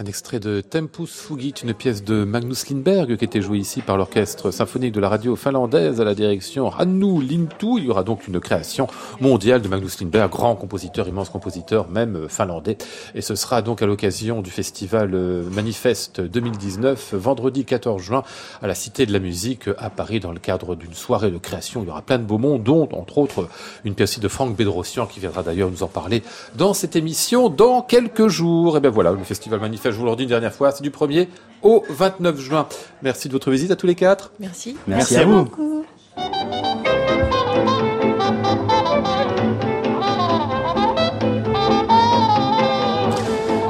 Un extrait de Tempus Fugit, une pièce de Magnus Lindberg qui était jouée ici par l'orchestre symphonique de la radio finlandaise à la direction Hannu Lintu. Il y aura donc une création mondiale de Magnus Lindberg, grand compositeur, immense compositeur, même finlandais. Et ce sera donc à l'occasion du festival euh, Manifeste 2019, vendredi 14 juin, à la Cité de la Musique à Paris, dans le cadre d'une soirée de création. Il y aura plein de beaux mondes, dont, entre autres, une pièce de Franck Bédrossian qui viendra d'ailleurs nous en parler dans cette émission dans quelques jours. Et bien voilà, le festival Manifeste je vous l'en dis une dernière fois, c'est du 1er au 29 juin. Merci de votre visite à tous les quatre. Merci. Merci, à vous.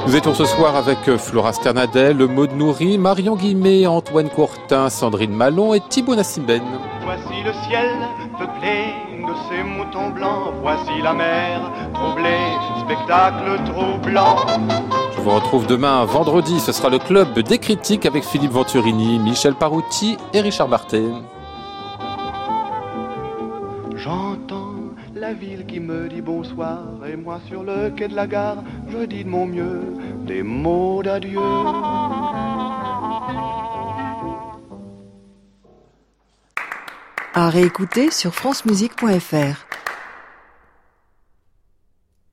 Nous étions ce soir avec Flora Sternadel, Maud Nourri, Marion Guimet, Antoine Courtin, Sandrine Malon et Thibaut Nassimben. Voici le ciel peuplé de ces moutons blancs, voici la mer troublée, spectacle troublant. Je vous retrouve demain, vendredi, ce sera le club des critiques avec Philippe Venturini, Michel Parouti et Richard Barthé. J'entends la ville qui me dit bonsoir et moi sur le quai de la gare, je dis de mon mieux des mots d'adieu. À réécouter sur francemusique.fr.